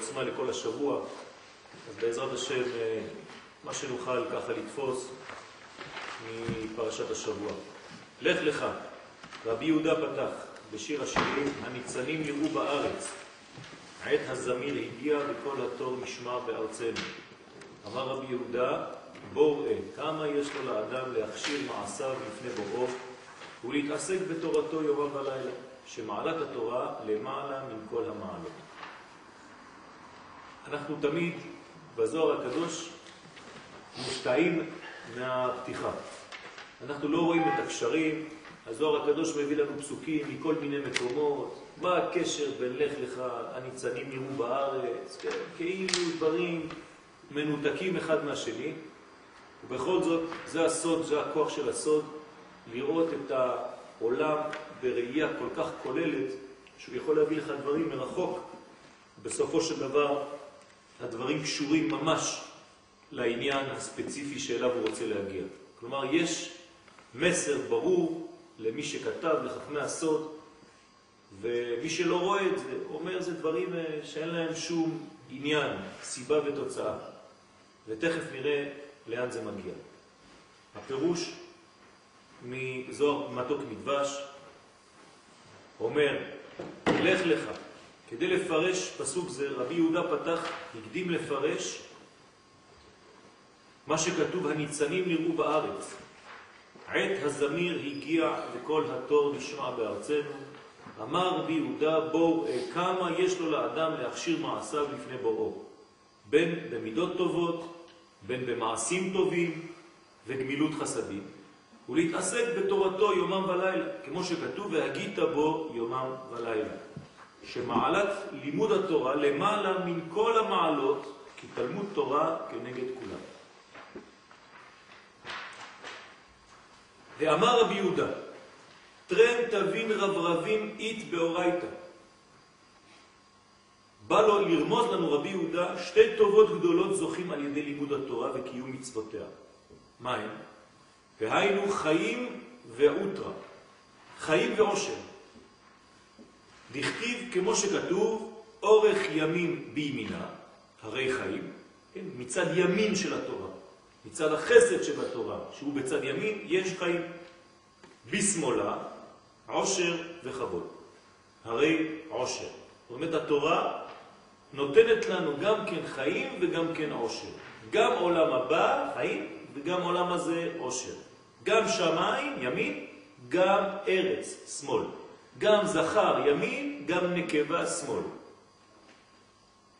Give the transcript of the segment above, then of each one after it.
כוח ועוצמה לכל השבוע. אז בעזרת השם, אה, מה שנוכל ככה לתפוס מפרשת השבוע. לך לך, רבי יהודה פתח בשיר השירים, הניצנים יראו בארץ, עת הזמיר הגיע וכל התור נשמע בארצנו. אמר רבי יהודה, בואו ראה, כמה יש לו לאדם להכשיר מעשיו לפני בוראו ולהתעסק בתורתו יומם ולילה, שמעלת התורה למעלה מן כל המעלות. אנחנו תמיד בזוהר הקדוש מופתעים מהפתיחה. אנחנו לא רואים את הקשרים, הזוהר הקדוש מביא לנו פסוקים מכל מיני מקומות, מה הקשר בין לך לך, הניצנים נראו בארץ, כן, כאילו דברים מנותקים אחד מהשני, ובכל זאת זה הסוד, זה הכוח של הסוד, לראות את העולם בראייה כל כך כוללת, שהוא יכול להביא לך דברים מרחוק. בסופו של דבר הדברים קשורים ממש לעניין הספציפי שאליו הוא רוצה להגיע. כלומר, יש מסר ברור למי שכתב, לחכמי הסוד, ומי שלא רואה את זה, אומר זה דברים אה, שאין להם שום עניין, סיבה ותוצאה. ותכף נראה לאן זה מגיע. הפירוש מזוהר מתוק מדבש אומר, לך לך. כדי לפרש פסוק זה, רבי יהודה פתח, הקדים לפרש מה שכתוב, הניצנים נראו בארץ. עת הזמיר הגיע וכל התור נשמע בארצנו. אמר רבי יהודה, בואו, כמה יש לו לאדם להכשיר מעשיו לפני בוראו, בין במידות טובות, בין במעשים טובים וגמילות חסדים, ולהתעסק בתורתו יומם ולילה, כמו שכתוב, והגית בו יומם ולילה. שמעלת לימוד התורה למעלה מן כל המעלות, כי תלמוד תורה כנגד כולם. ואמר רבי יהודה, טרן תבין רברבים אית באורייתא. בא לו לרמוז לנו רבי יהודה, שתי טובות גדולות זוכים על ידי לימוד התורה וקיום מצוותיה. מה הם? והיינו חיים ואוטרה, חיים ועושר. דכתיב כמו שכתוב, אורך ימים בימינה, הרי חיים, כן? מצד ימין של התורה. מצד החסד שבתורה, שהוא בצד ימין, יש חיים. בשמאלה, עושר וכבוד. הרי עושר. זאת אומרת, התורה נותנת לנו גם כן חיים וגם כן עושר. גם עולם הבא, חיים, וגם עולם הזה, עושר. גם שמיים, ימין, גם ארץ, שמאל. גם זכר, ימין, גם נקבה, שמאל.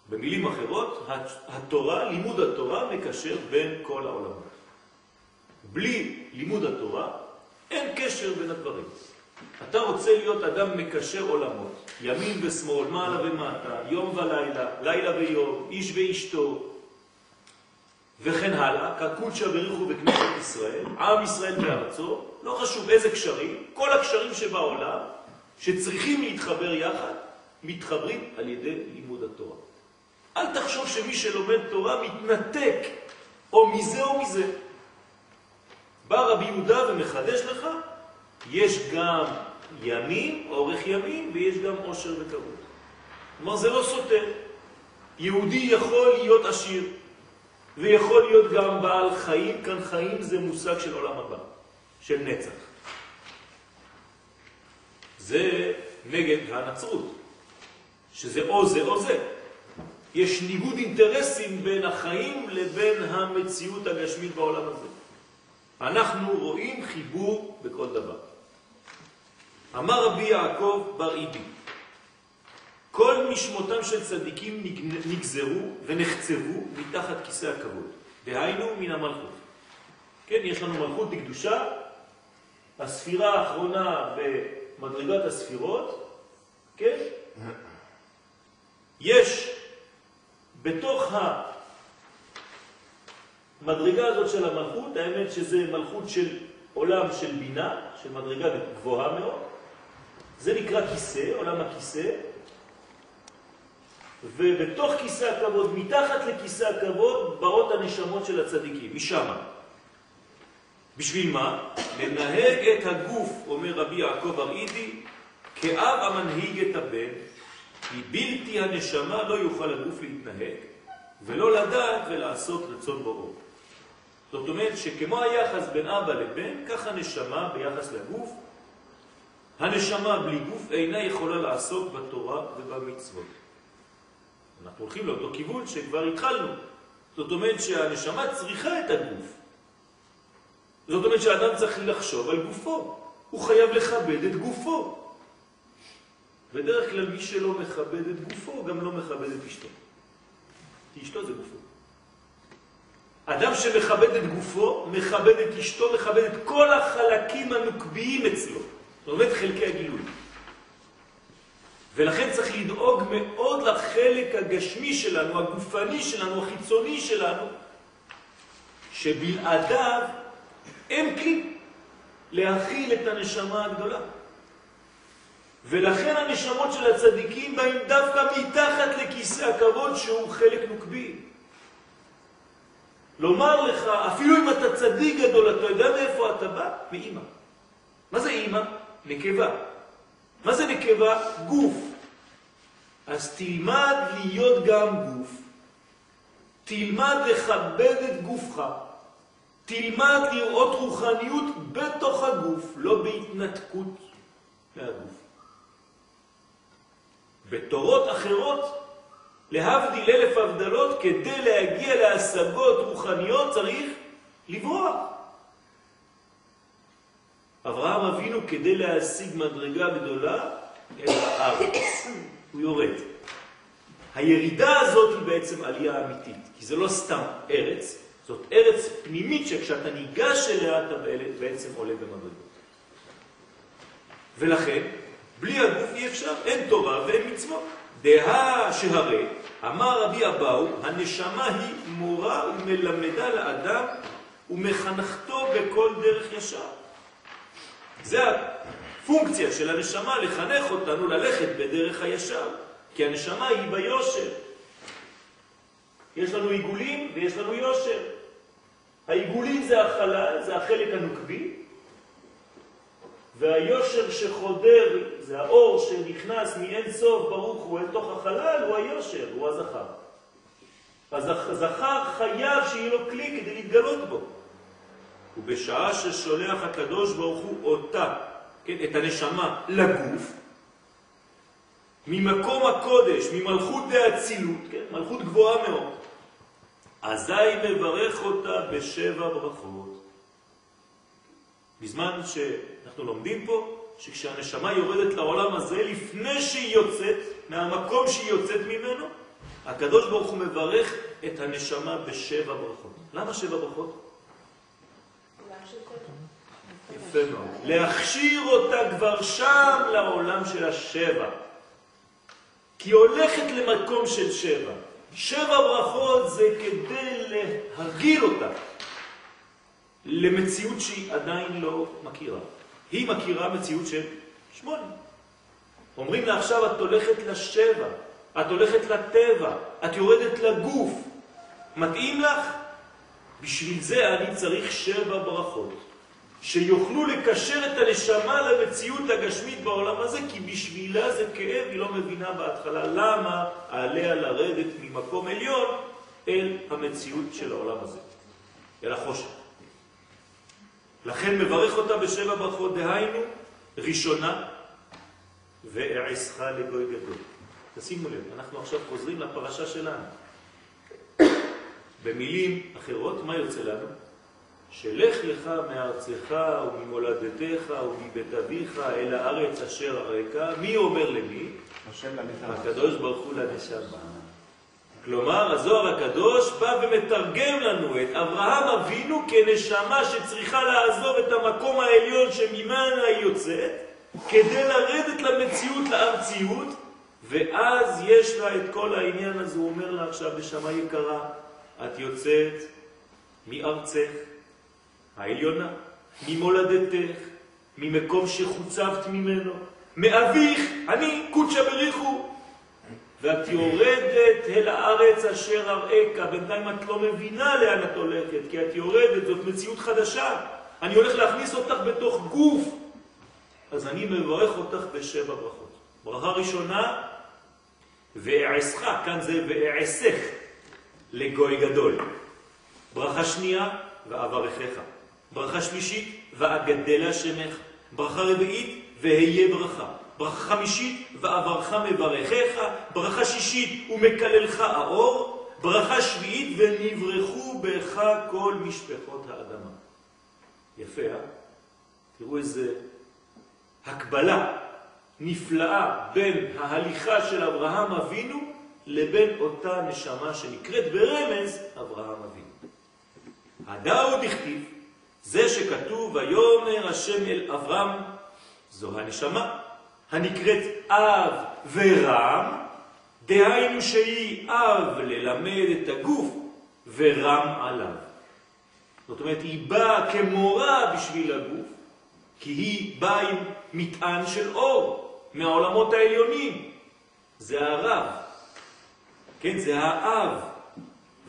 במילים אחרות, התורה, לימוד התורה מקשר בין כל העולמות. בלי לימוד התורה אין קשר בין הדברים. אתה רוצה להיות אדם מקשר עולמות, ימין ושמאל, מעלה ומטה, יום ולילה, לילה ויום, איש ואשתו, וכן הלאה, כקודשא בריחו בכנסת ישראל, עם ישראל בארצו, לא חשוב איזה קשרים, כל הקשרים שבעולם, שצריכים להתחבר יחד, מתחברים על ידי לימוד התורה. אל תחשוב שמי שלומד תורה מתנתק או מזה או מזה. בא רבי יהודה ומחדש לך, יש גם ימים, אורך ימים, ויש גם עושר וכבוד. כלומר, זה לא סותר. יהודי יכול להיות עשיר, ויכול להיות גם בעל חיים, כאן חיים זה מושג של עולם הבא, של נצח. זה נגד הנצרות, שזה או זה או זה. יש ניגוד אינטרסים בין החיים לבין המציאות הגשמית בעולם הזה. אנחנו רואים חיבור בכל דבר. אמר רבי יעקב בר איבי, כל משמותם של צדיקים נגזרו ונחצבו מתחת כיסא הכבוד, דהיינו מן המלכות. כן, יש לנו מלכות בקדושה, הספירה האחרונה במדרגת הספירות, כן? יש בתוך המדרגה הזאת של המלכות, האמת שזה מלכות של עולם של בינה, של מדרגה גבוהה מאוד, זה נקרא כיסא, עולם הכיסא, ובתוך כיסא הכבוד, מתחת לכיסא הכבוד, באות הנשמות של הצדיקים, משם. בשביל מה? לנהג את הגוף, אומר רבי יעקב אראידי, כאב המנהיג את הבן, כי בלתי הנשמה לא יוכל הגוף להתנהג, ולא לדעת ולעשות רצון בוראו. זאת אומרת שכמו היחס בין אבא לבן, ככה נשמה ביחס לגוף. הנשמה בלי גוף אינה יכולה לעסוק בתורה ובמצוות. אנחנו הולכים לאותו כיוון שכבר התחלנו. זאת אומרת שהנשמה צריכה את הגוף. זאת אומרת שהאדם צריך לחשוב על גופו. הוא חייב לכבד את גופו. בדרך כלל מי שלא מכבד את גופו גם לא מכבד את אשתו. כי אשתו זה גופו. אדם שמכבד את גופו, מכבד את אשתו, מכבד את כל החלקים הנוקביים אצלו. זאת אומרת חלקי הגילוי. ולכן צריך לדאוג מאוד לחלק הגשמי שלנו, הגופני שלנו, החיצוני שלנו, שבלעדיו אין כלי להכיל את הנשמה הגדולה. ולכן הנשמות של הצדיקים באים דווקא מתחת לכיסא הכבוד שהוא חלק נוקבי. לומר לך, אפילו אם אתה צדיק גדול, אתה יודע מאיפה אתה בא? מאמא. מה זה אמא? נקבה. מה זה נקבה? גוף. אז תלמד להיות גם גוף, תלמד לכבד את גופך, תלמד לראות רוחניות בתוך הגוף, לא בהתנתקות מהגוף. בתורות אחרות, להבדיל אלף הבדלות, כדי להגיע להשגות רוחניות צריך לברוח. אברהם אבינו כדי להשיג מדרגה גדולה אל הארץ, הוא יורד. הירידה הזאת היא בעצם עלייה אמיתית, כי זה לא סתם ארץ, זאת ארץ פנימית שכשאתה ניגש אליה אתה בעצם עולה במדרגות. ולכן, בלי הגוף אי אפשר, אין תורה ואין מצוות. דהה שהרי, אמר רבי אבאו, הנשמה היא מורה ומלמדה לאדם ומחנכתו בכל דרך ישר. זה הפונקציה של הנשמה, לחנך אותנו ללכת בדרך הישר, כי הנשמה היא ביושר. יש לנו עיגולים ויש לנו יושר. העיגולים זה החלל, זה החלק הנוקבי, והיושר שחודר, זה האור שנכנס מאין סוף ברוך הוא אל תוך החלל, הוא היושר, הוא הזכר. הזכר חייב שיהיה לו כלי כדי להתגלות בו. ובשעה ששולח הקדוש ברוך הוא אותה, כן, את הנשמה, לגוף, ממקום הקודש, ממלכות דאצילות, כן, מלכות גבוהה מאוד, אזי מברך אותה בשבע ברכות. בזמן שאנחנו לומדים פה, שכשהנשמה יורדת לעולם הזה, לפני שהיא יוצאת, מהמקום שהיא יוצאת ממנו, הקדוש ברוך הוא מברך את הנשמה בשבע ברכות. למה שבע ברכות? יפה מאוד. להכשיר אותה כבר שם לעולם של השבע. כי הולכת למקום של שבע. שבע ברכות זה כדי להרגיל אותה למציאות שהיא עדיין לא מכירה. היא מכירה מציאות של שמונה. אומרים לה עכשיו את הולכת לשבע, את הולכת לטבע, את יורדת לגוף. מתאים לך? בשביל זה אני צריך שבע ברכות. שיוכלו לקשר את הנשמה למציאות הגשמית בעולם הזה, כי בשבילה זה כאב, היא לא מבינה בהתחלה למה עליה לרדת ממקום עליון אל המציאות של העולם הזה, אל החושך. לכן מברך אותה בשבע ברכות, דהיינו, ראשונה, ואעשך לגוי גדול. תשימו לב, אנחנו עכשיו חוזרים לפרשה שלנו. במילים אחרות, מה יוצא לנו? שלך לך מארצך וממולדתך ומבית אביך אל הארץ אשר הרקע, מי אומר למי? הקדוש ברוך הוא לנשמה. כלומר, הזוהר הקדוש בא ומתרגם לנו את אברהם אבינו כנשמה שצריכה לעזוב את המקום העליון שממנה היא יוצאת, כדי לרדת למציאות, לארציות, ואז יש לה את כל העניין הזה, הוא אומר לה עכשיו, נשמה יקרה, את יוצאת מארצך, העליונה, ממולדתך, ממקום שחוצבת ממנו, מאביך, אני קודשא בריחו, ואת יורדת אל הארץ אשר אראך. בינתיים את לא מבינה לאן את הולכת, כי את יורדת, זאת מציאות חדשה. אני הולך להכניס אותך בתוך גוף. אז אני מברך אותך בשבע ברכות. ברכה ראשונה, ואעשך, כאן זה ואעשך לגוי גדול. ברכה שנייה, ואברכך. ברכה שלישית, ואגדל השמך. ברכה רביעית, והיה ברכה. ברכה חמישית, ועברך מברכך, ברכה שישית, ומקללך האור, ברכה שביעית, ונברחו בך כל משפחות האדמה. יפה, אה? תראו איזה הקבלה נפלאה בין ההליכה של אברהם אבינו לבין אותה נשמה שנקראת ברמז אברהם אבינו. הדאו דכתיב, זה שכתוב, ויאמר השם אל אברהם, זו הנשמה, הנקראת אב ורם, דהיינו שהיא אב ללמד את הגוף ורם עליו. זאת אומרת, היא באה כמורה בשביל הגוף, כי היא באה עם מטען של אור מהעולמות העליונים. זה הרב, כן, זה האב,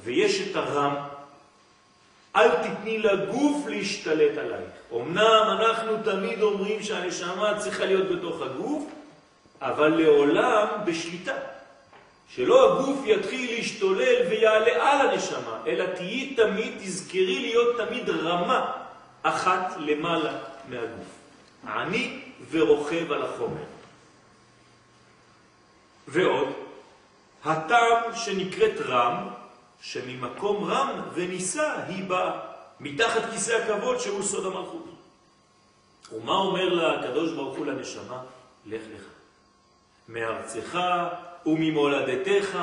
ויש את הרם. אל תתני לגוף להשתלט עלייך. אמנם אנחנו תמיד אומרים שהנשמה צריכה להיות בתוך הגוף, אבל לעולם בשליטה. שלא הגוף יתחיל להשתולל ויעלה על הנשמה, אלא תהיי תמיד, תזכרי להיות תמיד רמה אחת למעלה מהגוף. עני ורוכב על החומר. ועוד, הטעם שנקראת רם, שממקום רם וניסה היא באה מתחת כיסא הכבוד שהוא סוד המלכות. ומה אומר לה הקדוש ברוך הוא לנשמה? לך לך. מארצך וממולדתך,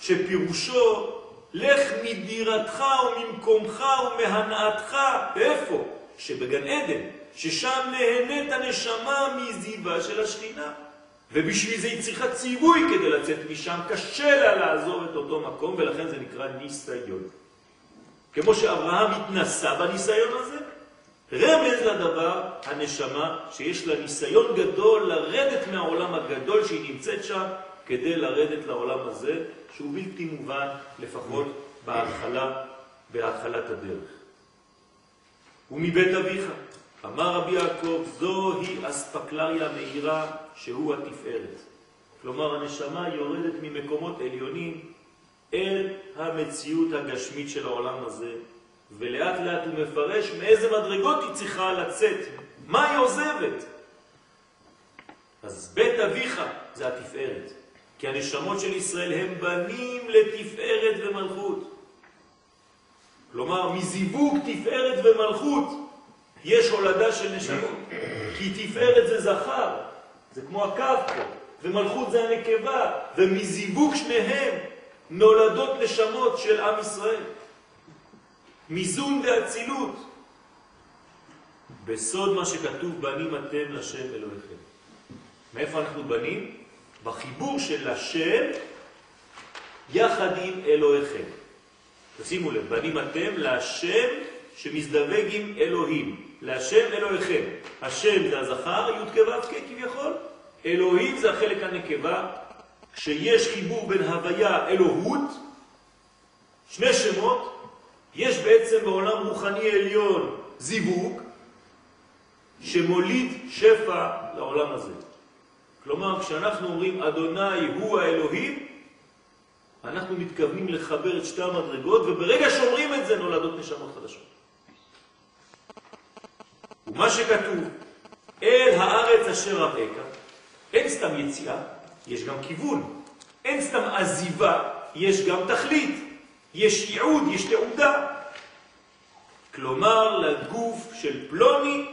שפירושו לך מדירתך וממקומך ומהנאתך, איפה? שבגן עדן, ששם נהנית הנשמה מזיבה של השכינה. ובשביל זה היא צריכה ציווי כדי לצאת משם, קשה לה לעזוב את אותו מקום, ולכן זה נקרא ניסיון. כמו שאברהם התנסה בניסיון הזה, רמז לדבר הנשמה שיש לה ניסיון גדול לרדת מהעולם הגדול שהיא נמצאת שם כדי לרדת לעולם הזה שהוא בלתי מובן לפחות בהתחלה, בהתחלת הדרך. ומבית אביך, אמר רבי יעקב, זוהי אספקלריה מהירה שהוא התפארת. כלומר, הנשמה יורדת ממקומות עליונים אל המציאות הגשמית של העולם הזה, ולאט לאט הוא מפרש מאיזה מדרגות היא צריכה לצאת, מה היא עוזבת. אז בית אביך זה התפארת, כי הנשמות של ישראל הם בנים לתפארת ומלכות. כלומר, מזיווג תפארת ומלכות יש הולדה של נשמות, כי תפארת זה זכר, זה כמו הקו פה, ומלכות זה הנקבה, ומזיווג שניהם נולדות נשמות של עם ישראל. מיזון ואצילות. בסוד מה שכתוב בנים אתם לשם אלוהיכם. מאיפה אנחנו בנים? בחיבור של השם יחד עם אלוהיכם. תשימו לב, בנים אתם להשם שמזדווג עם אלוהים. להשם אלוהיכם. השם זה הזכר, י' כו' כביכול. אלוהים זה החלק הנקבה, כשיש חיבור בין הוויה אלוהות, שני שמות, יש בעצם בעולם רוחני עליון זיווג, שמוליד שפע לעולם הזה. כלומר, כשאנחנו אומרים אדוני הוא האלוהים, אנחנו מתכוונים לחבר את שתי המדרגות, וברגע שאומרים את זה נולדות נשמות חדשות. ומה שכתוב, אל הארץ אשר אראך, אין סתם יציאה, יש גם כיוון. אין סתם עזיבה, יש גם תכלית. יש ייעוד, יש תעודה. כלומר, לגוף של פלוני,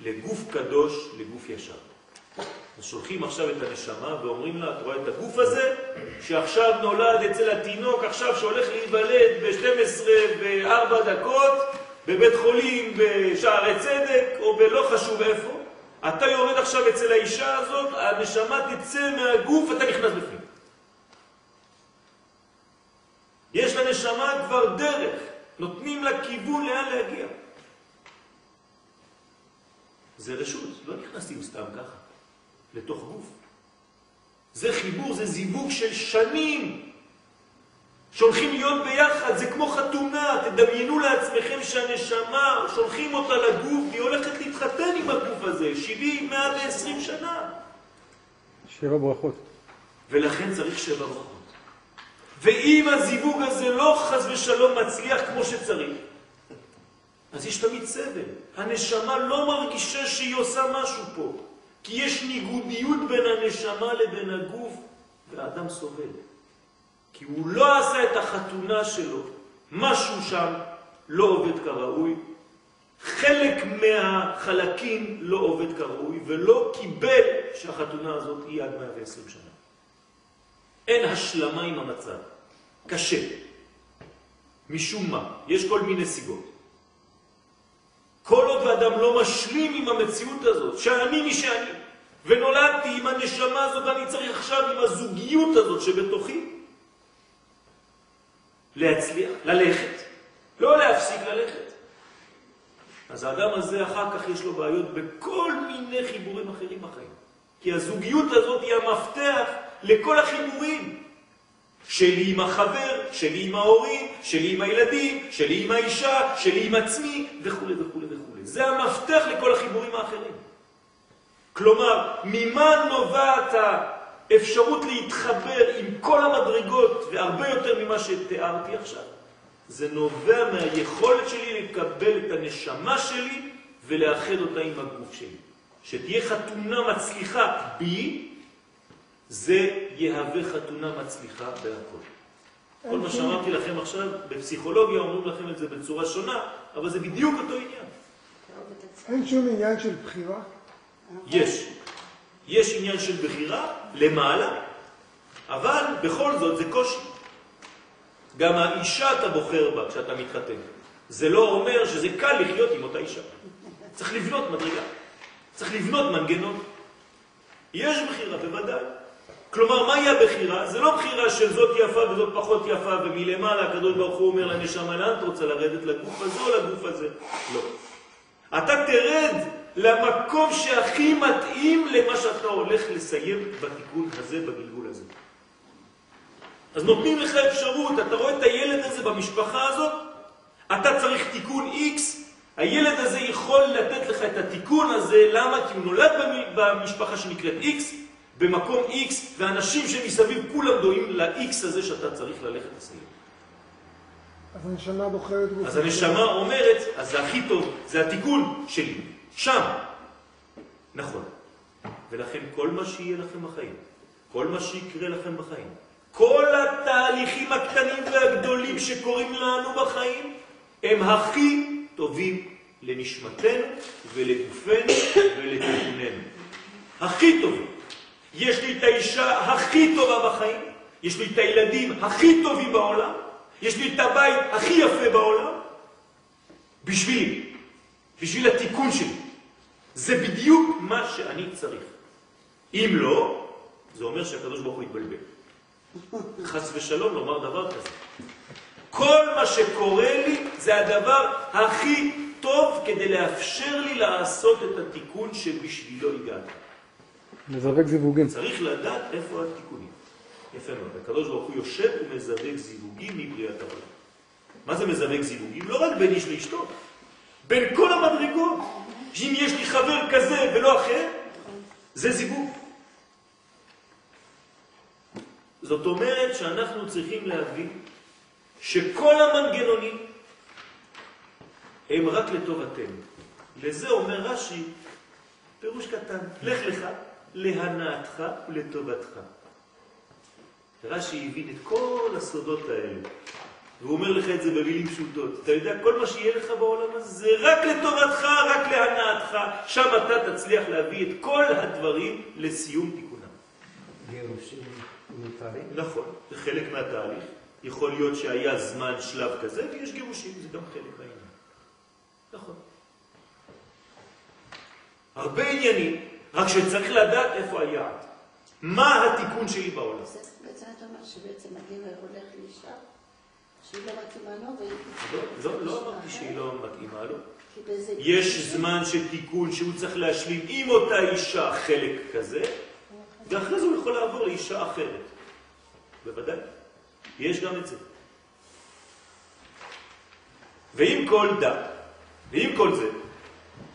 לגוף קדוש, לגוף ישר. אז שולחים עכשיו את הנשמה ואומרים לה, את רואה את הגוף הזה, שעכשיו נולד אצל התינוק, עכשיו שהולך להיוולד ב-12 ו-4 דקות, בבית חולים בשערי צדק, או בלא חשוב איפה, אתה יורד עכשיו אצל האישה הזאת, הנשמה תצא מהגוף, אתה נכנס בפנים. יש לנשמה כבר דרך, נותנים לה כיוון לאן להגיע. זה רשות, לא נכנסים סתם ככה, לתוך גוף. זה חיבור, זה זיווג של שנים שהולכים להיות ביחד, זה כמו חתונה, תדמיינו לעצמכם שהנשמה, שולחים אותה לגוף, והיא הולכת להתחתן עם הגוף הזה, 70, 120 שנה. שבע ברכות. ולכן צריך שבע ברכות. ואם הזיווג הזה לא חז ושלום מצליח כמו שצריך, אז יש תמיד סבל. הנשמה לא מרגישה שהיא עושה משהו פה, כי יש ניגודיות בין הנשמה לבין הגוף, והאדם סובל. כי הוא לא עשה את החתונה שלו, משהו שם לא עובד כראוי, חלק מהחלקים לא עובד כראוי, ולא קיבל שהחתונה הזאת היא עד 120 שנה. אין השלמה עם המצב. קשה. משום מה? יש כל מיני סיבות. כל עוד ואדם לא משלים עם המציאות הזאת, שאני מי שאני, ונולדתי עם הנשמה הזאת, ואני צריך עכשיו עם הזוגיות הזאת שבתוכי, להצליח, ללכת, לא להפסיק ללכת. אז האדם הזה אחר כך יש לו בעיות בכל מיני חיבורים אחרים בחיים. כי הזוגיות הזאת היא המפתח לכל החיבורים. שלי עם החבר, שלי עם ההורים, שלי עם הילדים, שלי עם האישה, שלי עם עצמי, וכו' וכו' וכו'. זה המפתח לכל החיבורים האחרים. כלומר, ממה נובעת האפשרות להתחבר עם כל המדרגות, והרבה יותר ממה שתיארתי עכשיו? זה נובע מהיכולת שלי לקבל את הנשמה שלי ולאחד אותה עם הגוף שלי. שתהיה חתונה מצליחה בי, זה יהווה חתונה מצליחה בהכל. כל מה שאמרתי לכם עכשיו, בפסיכולוגיה אומרים לכם את זה בצורה שונה, אבל זה בדיוק אותו עניין. אין שום עניין של בחירה? יש. יש עניין של בחירה למעלה, אבל בכל זאת זה קושי. גם האישה אתה בוחר בה כשאתה מתחתן. זה לא אומר שזה קל לחיות עם אותה אישה. צריך לבנות מדרגה. צריך לבנות מנגנון. יש בחירה, בוודאי. כלומר, מהי הבחירה? זה לא בחירה של זאת יפה וזאת פחות יפה, ומלמעלה הקדוש ברוך הוא אומר לנשמה, לאן את רוצה לרדת? לגוף הזה או לגוף הזה? לא. אתה תרד למקום שהכי מתאים למה שאתה הולך לסיים בתיקון הזה, בגלגול הזה. אז נותנים לך אפשרות, אתה רואה את הילד הזה במשפחה הזאת, אתה צריך תיקון X, הילד הזה יכול לתת לך את התיקון הזה, למה? כי הוא נולד במשפחה שנקראת X, במקום X, ואנשים שמסביב כולם דועים ל-X הזה שאתה צריך ללכת לסיים. אז הנשמה בוחרת. אז הנשמה אומרת, אז זה הכי טוב, זה התיקון שלי, שם. נכון. ולכן כל מה שיהיה לכם בחיים, כל מה שיקרה לכם בחיים, כל התהליכים הקטנים והגדולים שקורים לנו בחיים, הם הכי טובים לנשמתנו ולגופנו ולתיקוננו. הכי טובים. יש לי את האישה הכי טובה בחיים, יש לי את הילדים הכי טובים בעולם, יש לי את הבית הכי יפה בעולם, בשבילי, בשביל התיקון שלי. זה בדיוק מה שאני צריך. אם לא, זה אומר שהקדוש ברוך הוא יתבלבל. חס ושלום לומר דבר כזה. כל מה שקורה לי זה הדבר הכי טוב כדי לאפשר לי לעשות את התיקון שבשבילו הגעתי. מזווק זיווגים. צריך לדעת איפה התיקונים. יפה מאוד. הקדוש ברוך הוא יושב ומזווק זיווגים מבריאת העולם. מה זה מזווק זיווגים? לא רק בין איש לאשתו, בין כל המדרגות. אם יש לי חבר כזה ולא אחר, זה זיווג. זאת אומרת שאנחנו צריכים להבין שכל המנגנונים הם רק לטובתנו. לזה אומר רש"י, פירוש קטן, לך לך, להנאתך ולטובתך. רש"י הבין את כל הסודות האלה, והוא אומר לך את זה במילים פשוטות. אתה יודע, כל מה שיהיה לך בעולם הזה זה רק לטובתך, רק להנאתך, שם אתה תצליח להביא את כל הדברים לסיום תיקונם. גירושים מותרים? נכון, זה חלק מהתהליך. יכול להיות שהיה זמן שלב כזה, ויש גירושים, זה גם חלק מהעניין. נכון. הרבה עניינים, רק שצריך לדעת איפה היעד. מה התיקון שלי בעולם. בעצם אתה אומר שבעצם הגבר הולך לאישה שהיא לא מתאימה לו. לא, לא, לא אמרתי שהיא לא מתאימה לו. כי באיזה... יש זמן של תיקון שהוא צריך להשלים עם אותה אישה חלק כזה, ואחרי זה הוא יכול לעבור לאישה אחרת. בוודאי. יש גם את זה. ועם כל דת, ועם כל זה,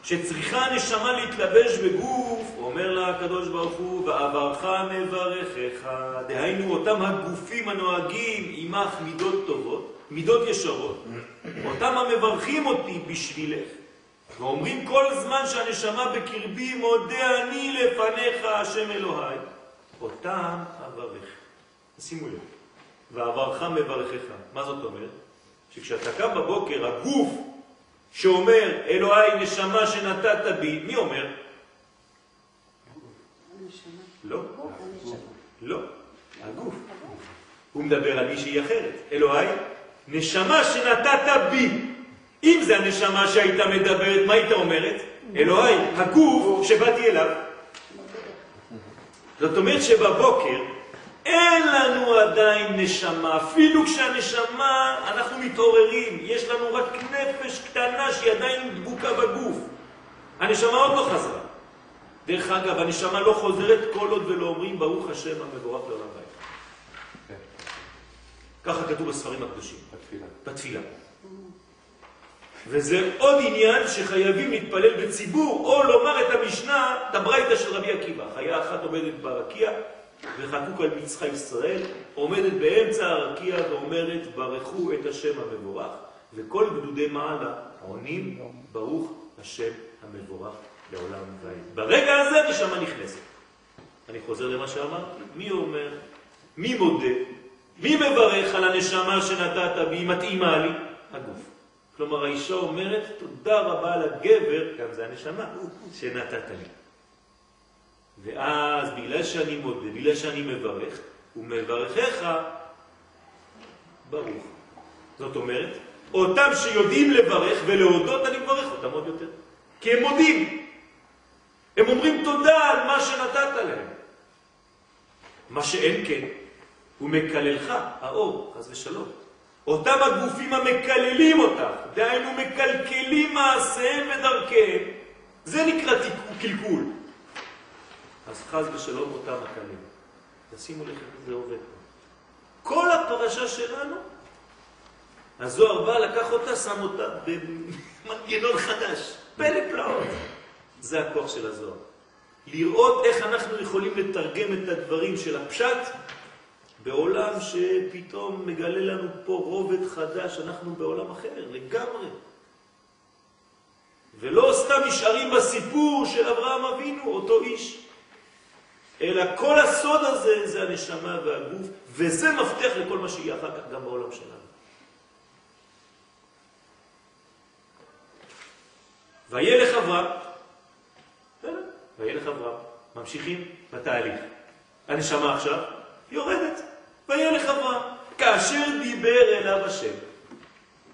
שצריכה הנשמה להתלבש בגוף, אומר לה הקדוש ברוך הוא, ועברך מברכך, דהיינו אותם הגופים הנוהגים עמך מידות טובות, מידות ישרות, אותם המברכים אותי בשבילך, ואומרים כל זמן שהנשמה בקרבי מודה אני לפניך השם אלוהי, אותם אברך. שימו לב, ועברך מברכך. מה זאת אומרת? שכשאתה קם בבוקר, הגוף שאומר, אלוהי נשמה שנתת בי, מי אומר? לא. לא, הגוף. הוא מדבר על מישהי אחרת. אלוהי, נשמה שנתת בי. אם זה הנשמה שהייתה מדברת, מה הייתה אומרת? אלוהי, הגוף שבאתי אליו. זאת אומרת שבבוקר אין לנו עדיין נשמה, אפילו כשהנשמה, אנחנו מתעוררים, יש לנו רק נפש קטנה שהיא עדיין דבוקה בגוף. הנשמה עוד לא חזרה. דרך אגב, הנשמה לא חוזרת כל עוד ולא אומרים ברוך השם המבורך לעולם בית. ככה כתוב בספרים הקדושים. בתפילה. בתפילה. וזה עוד עניין שחייבים להתפלל בציבור, או לומר את המשנה, את הברייתא של רבי עקיבא. חיה אחת עומדת ברקיע, וחקוק על מצחה ישראל, עומדת באמצע הרקיע ואומרת, ברכו את השם המבורך, וכל גדודי מעלה עונים, ברוך השם המבורך לעולם ועד. ברגע הזה נשמה נכנסת. אני חוזר למה שאמרתי, מי אומר, מי מודה, מי מברך על הנשמה שנתת בי, מתאימה לי? הגוף. כלומר, האישה אומרת, תודה רבה לגבר, גם זה הנשמה, שנתת לי. ואז, בגלל שאני מודה, בגלל שאני מברך, ומברכך, ברוך. זאת אומרת, אותם שיודעים לברך ולהודות, אני מברך אותם עוד יותר. כי הם מודים. הם אומרים תודה על מה שנתת להם. מה שאין כן, הוא מקללך, האור, חס ושלום. אותם הגופים המקללים אותך, דהיינו מקלקלים מעשיהם ודרכיהם, זה נקרא קלקול. אז חז ושלום אותם הקלים. תשימו איך זה עובד. כל הפרשה שלנו, הזוהר בא, לקח אותה, שם אותה במנגנון חדש. פלא פלאות. זה הכוח של הזוהר. לראות איך אנחנו יכולים לתרגם את הדברים של הפשט בעולם שפתאום מגלה לנו פה רובד חדש, אנחנו בעולם אחר לגמרי. ולא סתם נשארים בסיפור של אברהם אבינו, אותו איש, אלא כל הסוד הזה זה הנשמה והגוף, וזה מפתח לכל מה שיהיה אחר כך גם בעולם שלנו. וילך אברהם, וילך אברהם, ממשיכים בתהליך. הנשמה עכשיו יורדת, וילך אברהם, כאשר דיבר אליו השם.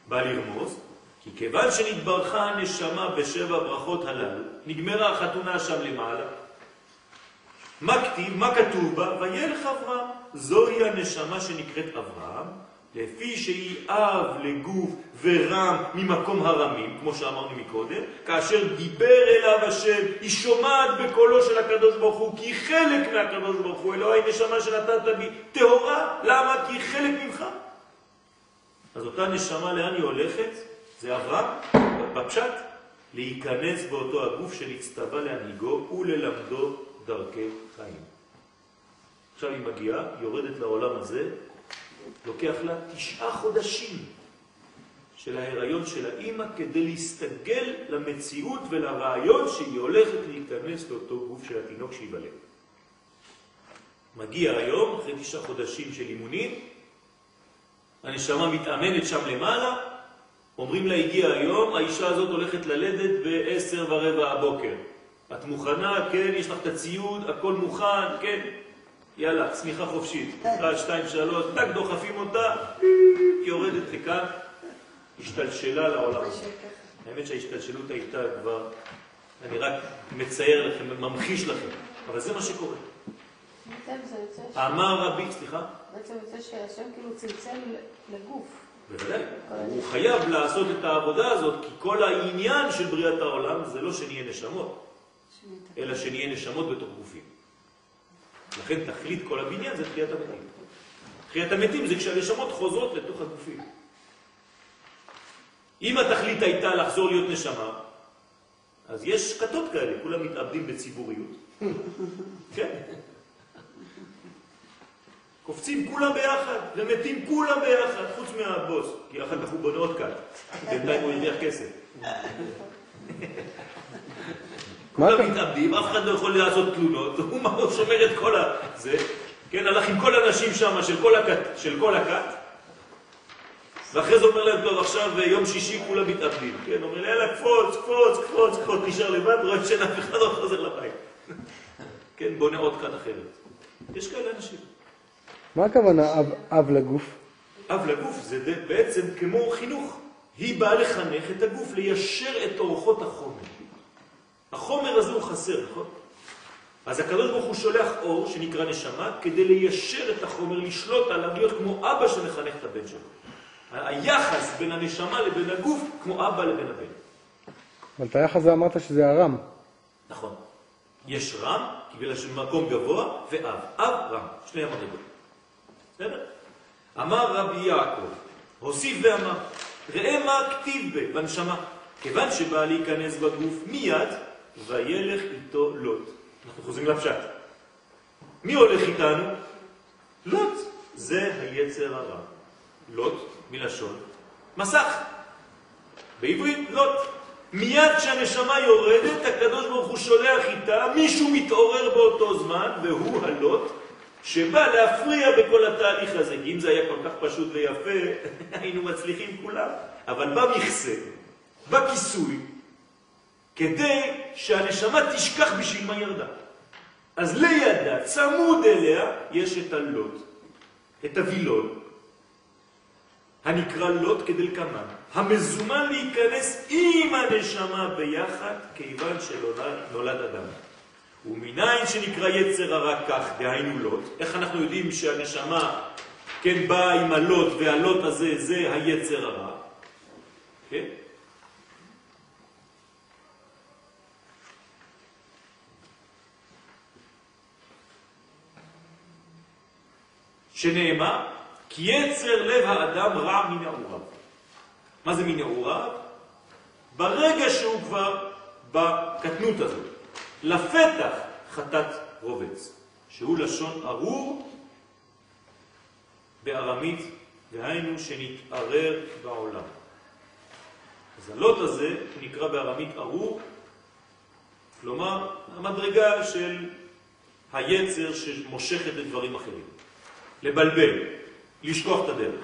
בא לרמוז, כי כיוון שנתברכה הנשמה בשבע ברכות הללו, נגמרה החתונה שם למעלה, מה כתיב, מה כתוב בה? וילך אברהם. זוהי הנשמה שנקראת אברהם, לפי שהיא אב לגוף ורם ממקום הרמים, כמו שאמרנו מקודם, כאשר דיבר אליו השם, היא שומעת בקולו של הקדוש ברוך הוא, כי היא חלק מהקדוש ברוך הוא, אלוהי נשמה שנתת בי, טהורה, למה? כי היא חלק ממך. אז אותה נשמה לאן היא הולכת? זה אברהם, בפשט, להיכנס באותו הגוף שנצטווה להנהיגו וללמדו דרכי חיים. עכשיו היא מגיעה, יורדת לעולם הזה, לוקח לה תשעה חודשים של ההיריון של האימא כדי להסתגל למציאות ולרעיון שהיא הולכת להיכנס לאותו גוף של התינוק שייוולד. מגיע היום, אחרי תשעה חודשים של אימונים, הנשמה מתאמנת שם למעלה, אומרים לה הגיע היום, האישה הזאת הולכת ללדת ב-10 ורבע הבוקר. את מוכנה? כן, יש לך את הציוד, הכל מוכן, כן. יאללה, צמיחה חופשית. אחת, שתיים, שלוש, טק, דוחפים אותה, יורדת לכאן, השתלשלה לעולם. האמת שההשתלשלות הייתה כבר, אני רק מצייר לכם, ממחיש לכם, אבל זה מה שקורה. אמר רבי, סליחה? בעצם יוצא שהשם כאילו צלצל לגוף. בוודאי. הוא חייב לעשות את העבודה הזאת, כי כל העניין של בריאת העולם זה לא שנהיה נשמות. אלא שנהיה נשמות בתוך גופים. לכן תכלית כל הבניין זה תחיית המתים. תחיית המתים זה כשהנשמות חוזרות לתוך הגופים. אם התכלית הייתה לחזור להיות נשמה, אז יש כתות כאלה, כולם מתאבדים בציבוריות. כן. קופצים כולם ביחד, ומתים כולם ביחד, חוץ מהבוס, כי אחר כך הוא בונה עוד כת. בינתיים הוא הרוויח כסף. כולם מתאבדים, אף אחד לא יכול לעשות תלונות, הוא שומר את כל ה... זה, כן, הלך עם כל הנשים שם של כל הכת, ואחרי זה אומר להם, טוב, עכשיו יום שישי כולם מתאבדים, כן, אומר יאללה, קפוץ, קפוץ, קפוץ, קפוץ, נשאר לבד, רואה שאין אף אחד לא חוזר לבית. כן, בונה עוד כת אחרת. יש כאלה אנשים. מה הכוונה אב, לגוף? אב לגוף זה בעצם כמו חינוך. היא באה לחנך את הגוף, ליישר את אורחות החומר. החומר הזה הוא חסר, נכון? אז הקדוש ברוך הוא שולח אור שנקרא נשמה כדי ליישר את החומר, לשלוט עליו, להיות כמו אבא שמחנך את הבן שלו. היחס בין הנשמה לבין הגוף כמו אבא לבין הבן. אבל את היחס הזה אמרת שזה הרם. נכון. יש רם, כי בגלל שמקום גבוה, ואב. אב רם, שני המדרגות. בסדר? אמר רבי יעקב, הוסיף ואמר, ראה מה כתיב בנשמה, כיוון שבא להיכנס בגוף מיד, וילך איתו לוט. אנחנו חוזרים לפשט. מי הולך איתנו? לוט. זה היצר הרע. לוט, מלשון, מסך. בעברית לוט. מיד כשהנשמה יורדת, הקדוש ברוך הוא שולח איתה, מישהו מתעורר באותו זמן, והוא הלוט, שבא להפריע בכל התהליך הזה. אם זה היה כל כך פשוט ויפה, היינו מצליחים כולם. אבל בא מכסה, בא כיסוי, כדי שהנשמה תשכח בשביל מה ירדה. אז לידה, צמוד אליה, יש את הלוט, את הווילון, הנקרא לוט כדלקמן, המזומן להיכנס עם הנשמה ביחד, כיוון שנולד נולד אדם. ומניין שנקרא יצר הרע כך, דהיינו לוט, איך אנחנו יודעים שהנשמה, כן, באה עם הלוט, והלוט הזה זה היצר הרע, כן? שנאמר, כי יצר לב האדם רע מנעוריו. מה זה מנעוריו? ברגע שהוא כבר בקטנות הזאת, לפתח חטאת רובץ, שהוא לשון ארור בארמית, דהיינו שנתערר בעולם. אז הלוט הזה נקרא בארמית ארור, כלומר המדרגה של היצר שמושכת לדברים אחרים. לבלבל, לשכוח את הדרך.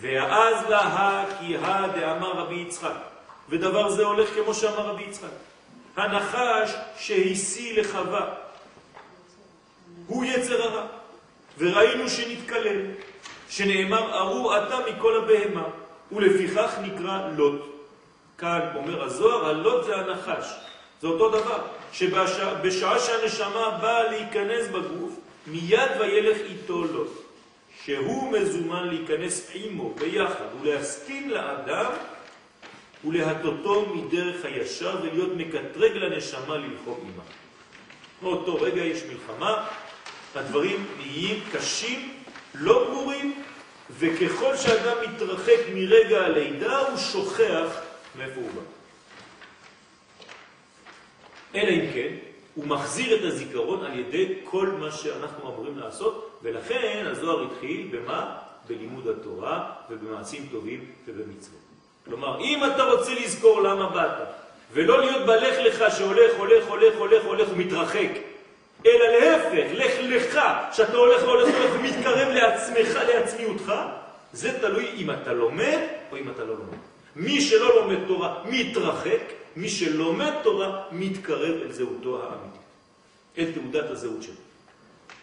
ואז לה כי הא דאמר רבי יצחק, ודבר זה הולך כמו שאמר רבי יצחק. הנחש שהשיא לחווה, הוא יצר הרע, וראינו שנתקלל, שנאמר ארור אתה מכל הבהמה, ולפיכך נקרא לוט. כאן אומר הזוהר, הלוט זה הנחש. זה אותו דבר, שבשעה שהנשמה באה להיכנס בגוף, מיד וילך איתו לוט, שהוא מזומן להיכנס עמו ביחד ולהסכים לאדם ולהטוטו מדרך הישר ולהיות מקטרג לנשמה ללחום עמה. מאותו רגע יש מלחמה, הדברים נהיים קשים, לא ברורים, וככל שאדם מתרחק מרגע הלידה הוא שוכח מאיפה הוא בא. אלא אם כן, הוא מחזיר את הזיכרון על ידי כל מה שאנחנו אמורים לעשות, ולכן הזוהר התחיל במה? בלימוד התורה ובמעשים טובים ובמצוות. כלומר, אם אתה רוצה לזכור למה באת, ולא להיות בלך לך שהולך, הולך, הולך, הולך, הולך ומתרחק, אלא להפך, לך לך, שאתה הולך, הולך, הולך ומתקרב לעצמך, לעצמיותך, זה תלוי אם אתה לומד או אם אתה לא לומד. מי שלא לומד תורה מתרחק, מי שלומד תורה מתקרב אל זהותו האמיתית, אל תעודת הזהות שלו.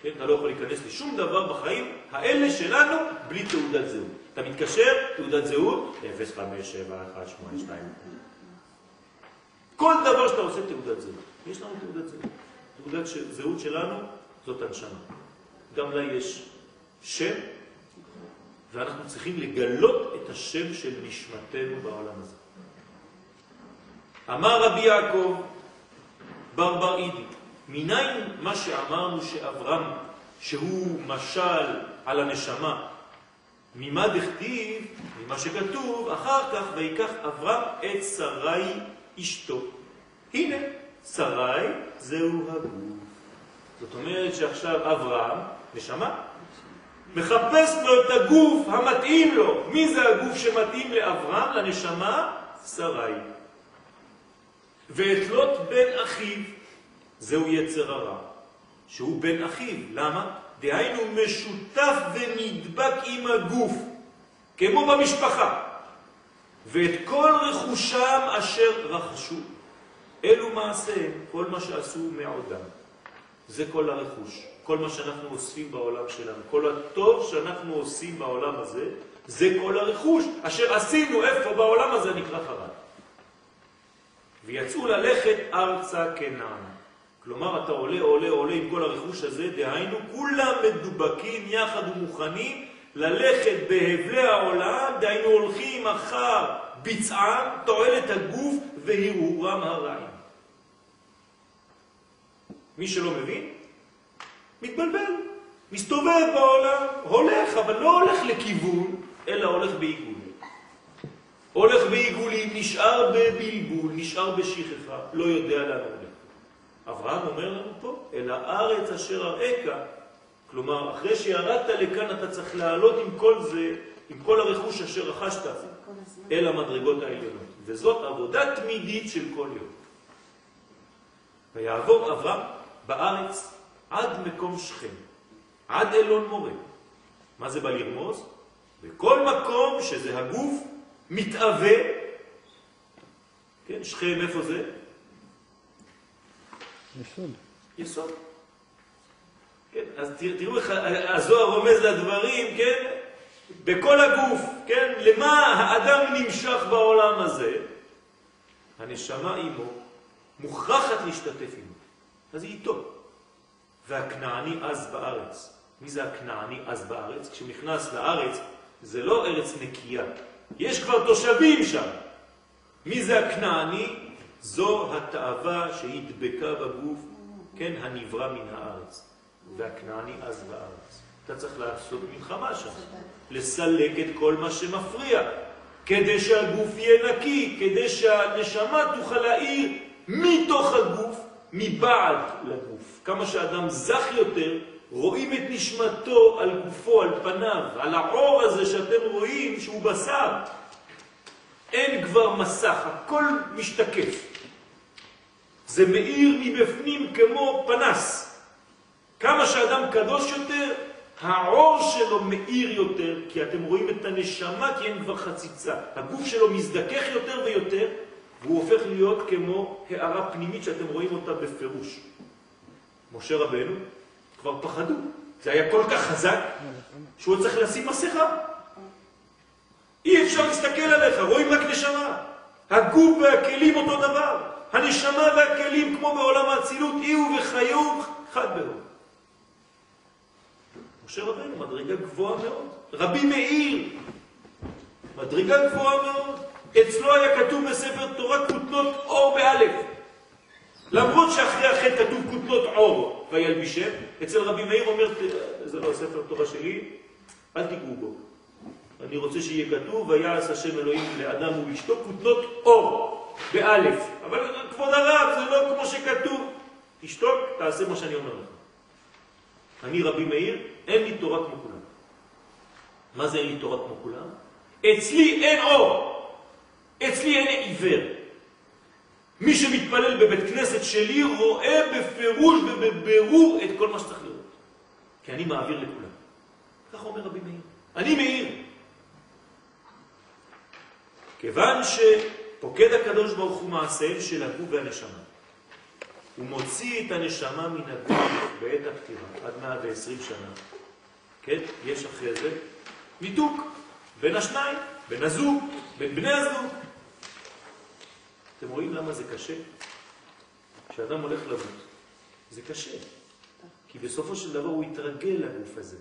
כן? אתה לא יכול להיכנס לשום דבר בחיים האלה שלנו בלי תעודת זהות. אתה מתקשר, תעודת זהות, 0, 5, 7, 1, 8, 2. כל דבר שאתה עושה תעודת זהות. יש לנו תעודת זהות. תעודת ש- זהות שלנו זאת הנשמה. גם לה יש שם, ואנחנו צריכים לגלות את השם של נשמתנו בעולם הזה. אמר רבי יעקב בר בר אידי, מניין מה שאמרנו שאברהם, שהוא משל על הנשמה, ממה דכתיב, ממה שכתוב, אחר כך ויקח אברהם את שרי אשתו. הנה, שרי זהו הגוף. זאת אומרת שעכשיו אברהם, נשמה, מחפש לו את הגוף המתאים לו. מי זה הגוף שמתאים לאברהם, לנשמה? שרי. ואת לוט בן אחיו, זהו יצר הרע, שהוא בן אחיו. למה? דהיינו משותף ונדבק עם הגוף, כמו במשפחה. ואת כל רכושם אשר רכשו, אלו מעשיהם, כל מה שעשו מעודם. זה כל הרכוש, כל מה שאנחנו עושים בעולם שלנו, כל הטוב שאנחנו עושים בעולם הזה, זה כל הרכוש אשר עשינו איפה בעולם הזה נקרא חרן. ויצאו ללכת ארצה כנען. כלומר, אתה עולה, עולה, עולה עם כל הרכוש הזה, דהיינו, כולם מדובקים יחד ומוכנים ללכת בהבלי העולם, דהיינו הולכים אחר ביצעם, תועלת הגוף והרהורם הרעים. מי שלא מבין, מתבלבל, מסתובב בעולם, הולך, אבל לא הולך לכיוון, אלא הולך בעיגול. הולך בעיגולים, נשאר בבלבול, נשאר בשכחה, לא יודע לאן הולך. אברהם אומר לנו פה, אל הארץ אשר אראך, כלומר, אחרי שירדת לכאן אתה צריך לעלות עם כל זה, עם כל הרכוש אשר רכשת. אל המדרגות העליונות. וזאת עבודה תמידית של כל יום. ויעבור אברהם בארץ עד מקום שכם, עד אלון מורה. מה זה בא לרמוז? בכל מקום שזה הגוף מתאווה, כן, שכם איפה זה? יסוד. יסוד. כן, אז תראו איך הזוהר רומז לדברים, כן? בכל הגוף, כן? למה האדם נמשך בעולם הזה? הנשמה עמו מוכרחת להשתתף עמו. אז היא איתו. והכנעני אז בארץ. מי זה הכנעני אז בארץ? כשהוא נכנס לארץ זה לא ארץ נקייה. יש כבר תושבים שם. מי זה הכנעני? זו התאווה שהדבקה בגוף, כן, הנברא מן הארץ. והכנעני אז בארץ. אתה צריך לעשות מלחמה שם. לסלק את כל מה שמפריע, כדי שהגוף יהיה נקי, כדי שהנשמה תוכל להאיר מתוך הגוף, מבעד לגוף. כמה שאדם זך יותר, רואים את נשמתו על גופו, על פניו, על העור הזה שאתם רואים שהוא בשר. אין כבר מסך, הכל משתקף. זה מאיר מבפנים כמו פנס. כמה שאדם קדוש יותר, העור שלו מאיר יותר, כי אתם רואים את הנשמה, כי אין כבר חציצה. הגוף שלו מזדכך יותר ויותר, והוא הופך להיות כמו הערה פנימית שאתם רואים אותה בפירוש. משה רבנו, כבר פחדו. זה היה כל כך חזק, שהוא צריך לשים מסכה. אי אפשר להסתכל עליך, רואים רק נשמה. הגוף והכלים אותו דבר. הנשמה והכלים, כמו בעולם האצילות, יהיו וחיו חד בהוד. משה רבנו, מדרגה גבוהה מאוד. רבי מאיר, מדרגה גבוהה מאוד. אצלו היה כתוב בספר תורה כותנות אור באלף. למרות שאחרי החטא כתוב כותנות אור וילבישם, אצל רבי מאיר אומר, זה לא ספר תורה שלי, אל תיגעו בו. אני רוצה שיהיה כתוב, ויעש השם אלוהים לאדם ולאשתו כותנות אור, באלף. אבל כבוד הרב, זה לא כמו שכתוב. תשתוק, תעשה מה שאני אומר לך. אני רבי מאיר, אין לי תורה כמו כולם. מה זה אין לי תורה כמו כולם? אצלי אין אור. אצלי אין עיוור. מי שמתפלל בבית כנסת שלי רואה בפירוש ובבירור את כל מה שצריך לראות. כי אני מעביר לכולם. כך אומר רבי מאיר. אני מאיר. כיוון שפוקד הקדוש ברוך הוא מעשיהם של הגוף והנשמה. הוא מוציא את הנשמה מן הגוף בעת הפטירה, עד 120 שנה. כן? יש אחרי זה מיתוק בין השניים, בין הזוג, בין בני הזוג. רואים למה זה קשה? כשאדם הולך למות, זה קשה. כי בסופו של דבר הוא יתרגל לגוף הזה.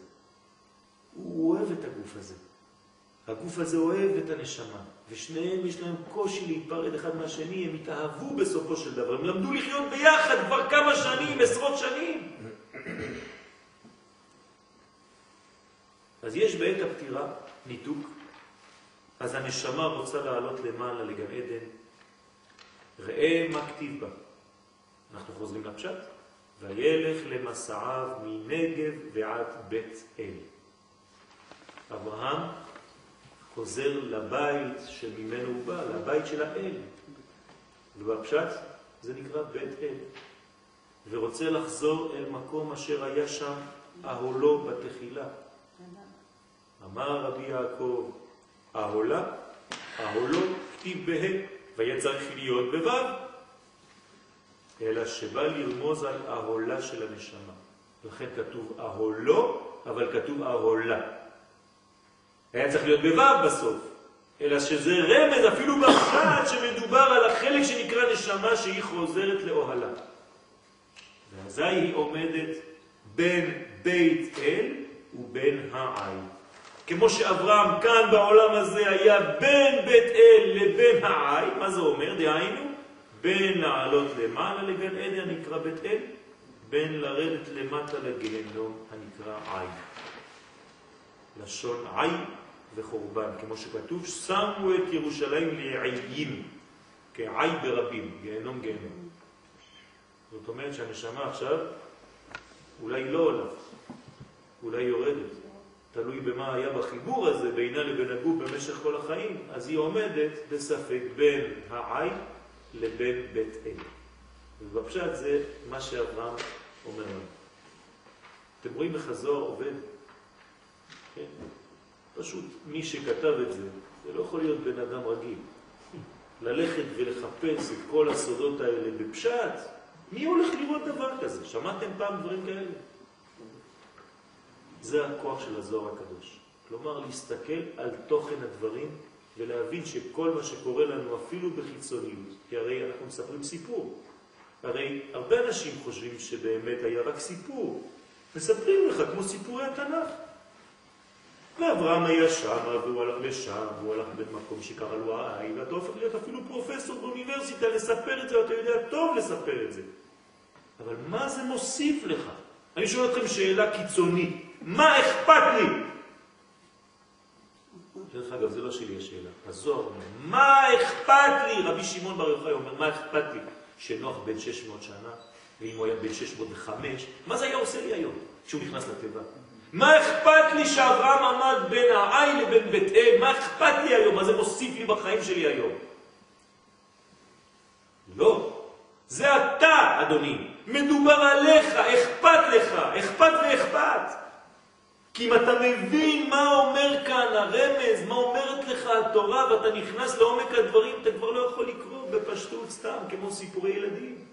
הוא אוהב את הגוף הזה. הגוף הזה אוהב את הנשמה, ושניהם יש להם קושי להיפרד אחד מהשני, הם התאהבו בסופו של דבר, הם למדו לחיות ביחד כבר כמה שנים, עשרות שנים. אז יש בעת הפטירה ניתוק, אז הנשמה רוצה לעלות למעלה לגן עדן, ראה מה כתיב בה. אנחנו חוזרים לפשט. וילך למסעיו מנגב ועד בית אל. אברהם חוזר לבית שממנו הוא בא, לבית של האל. ובפשט זה נקרא בית אל. ורוצה לחזור אל מקום אשר היה שם אהולו בתחילה. אמר רבי יעקב, אהולה, אהולו כתיב בה, והיה צריך להיות בוו, אלא שבא לרמוז על אהולה של הנשמה. לכן כתוב אהולו, אבל כתוב אהולה. היה צריך להיות בוו בסוף, אלא שזה רמז אפילו בפרט שמדובר על החלק שנקרא נשמה שהיא חוזרת לאוהלה. ואזי היא עומדת בין בית אל ובין העין. כמו שאברהם כאן בעולם הזה היה בין בית אל לבין העין, מה זה אומר? דהיינו, בין לעלות למעלה לגן עדן הנקרא בית אל, בין לרדת למטה לגיהנום הנקרא עין. לשון עין וחורבן, כמו שכתוב, שמו את ירושלים לעיים, כעי ברבים, גיהנום גיהנום. זאת אומרת שהנשמה עכשיו אולי לא עולה, אולי יורדת. תלוי במה היה בחיבור הזה בינה לבין הגוף במשך כל החיים, אז היא עומדת בספק בין העין לבין בית אל. ובפשט זה מה שאברהם אומר לנו. אתם רואים איך הזוהר עובד? כן? פשוט מי שכתב את זה, זה לא יכול להיות בן אדם רגיל. ללכת ולחפש את כל הסודות האלה בפשט, מי הולך לראות דבר כזה? שמעתם פעם דברים כאלה? זה הכוח של הזוהר הקדוש. כלומר, להסתכל על תוכן הדברים ולהבין שכל מה שקורה לנו, אפילו בחיצוניות, כי הרי אנחנו מספרים סיפור. הרי הרבה אנשים חושבים שבאמת היה רק סיפור. מספרים לך כמו סיפורי התנ"ך. ואברהם היה שם, והוא הלך לשם, והוא הלך במקום שקרא לו העין, ואתה הופך להיות אפילו פרופסור באוניברסיטה לספר את זה, ואתה יודע טוב לספר את זה. אבל מה זה מוסיף לך? אני שואל אתכם שאלה קיצונית. מה אכפת לי? דרך אגב, זה לא שלי השאלה. הזוהר אומר, מה אכפת לי? רבי שמעון בר יוחאי אומר, מה אכפת לי? שנוח בן 600 שנה, ואם הוא היה בן 605, מה זה היה עושה לי היום כשהוא נכנס לתיבה? מה אכפת לי שאברהם עמד בין העין לבין בית אל? מה אכפת לי היום? מה זה מוסיף לי בחיים שלי היום? לא. זה אתה, אדוני. מדובר עליך, אכפת לך, אכפת ואכפת. כי אם אתה מבין מה אומר כאן הרמז, מה אומרת לך התורה, ואתה נכנס לעומק הדברים, אתה כבר לא יכול לקרוא בפשטות סתם, כמו סיפורי ילדים.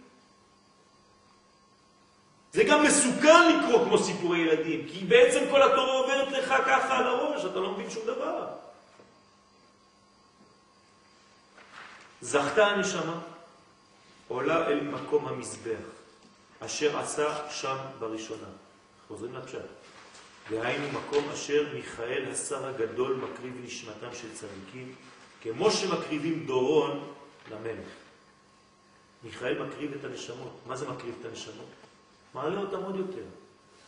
זה גם מסוכן לקרוא כמו סיפורי ילדים, כי בעצם כל התורה עוברת לך ככה על הראש, אתה לא מבין שום דבר. זכתה הנשמה, עולה אל מקום המזבח, אשר עשה שם בראשונה. חוזרים לפשט. דהיינו מקום אשר מיכאל השר הגדול מקריב נשמתם של צדיקים, כמו שמקריבים דורון למלך. מיכאל מקריב את הנשמות. מה זה מקריב את הנשמות? מעלה אותם עוד יותר.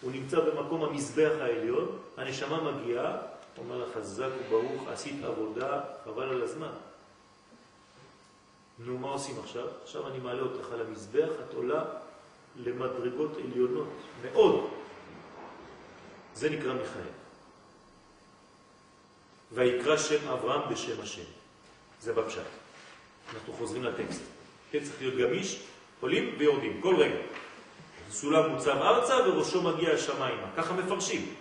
הוא נמצא במקום המזבח העליון, הנשמה מגיעה, אומר לה חזק וברוך, עשית עבודה, חבל על הזמן. נו, מה עושים עכשיו? עכשיו אני מעלה אותך למזבח, את עולה למדרגות עליונות, מאוד. זה נקרא מיכאל. ויקרא שם אברהם בשם השם. זה בפשט. אנחנו חוזרים לטקסט. כן, צריך להיות גמיש, עולים ויורדים, כל רגע. סולם מוצב ארצה וראשו מגיע השמיימה. ככה מפרשים.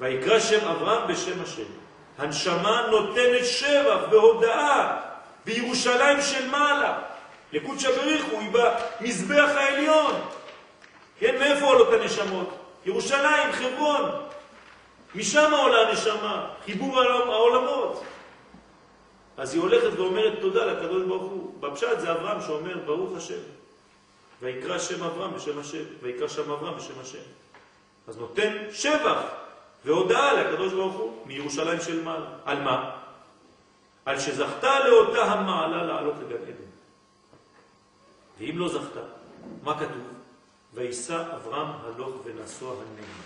ויקרא שם אברהם בשם השם. הנשמה נותנת שבח והודאה בירושלים של מעלה. לקודשא בריחו היא במזבח העליון. כן, מאיפה עולות הנשמות? ירושלים, חברון. משם עולה הנשמה, חיבור העולמות. אז היא הולכת ואומרת תודה לקדוש ברוך הוא. בפשט זה אברהם שאומר ברוך השם. ויקרא שם אברהם בשם השם, ויקרא שם אברהם בשם השם. אז נותן שבח והודעה לקדוש ברוך הוא מירושלים של מעלה. על מה? על שזכתה לאותה המעלה לעלות לגן עדן. ואם לא זכתה, מה כתוב? וישא אברהם הלוך ונסוע הנגבה.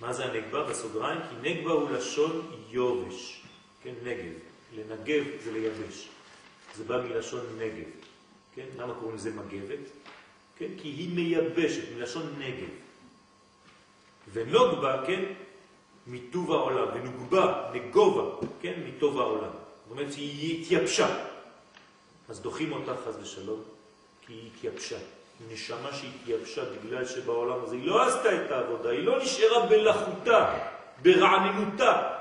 מה זה הנגבה? בסוגריים, כי נגבה הוא לשון יובש, כן, נגב. לנגב זה ליבש. זה בא מלשון נגב. כן? למה קוראים לזה מגבת? כן? כי היא מייבשת, מלשון נגב. ונוגבה, כן? מטוב העולם, ונוגבה, נגובה, כן? מטוב העולם. זאת אומרת, היא התייבשה. אז דוחים אותה חז ושלום, כי היא התייבשה. נשמה שהתייבשה בגלל שבעולם הזה היא לא עשתה את העבודה, היא לא נשארה בלחותה, ברעננותה.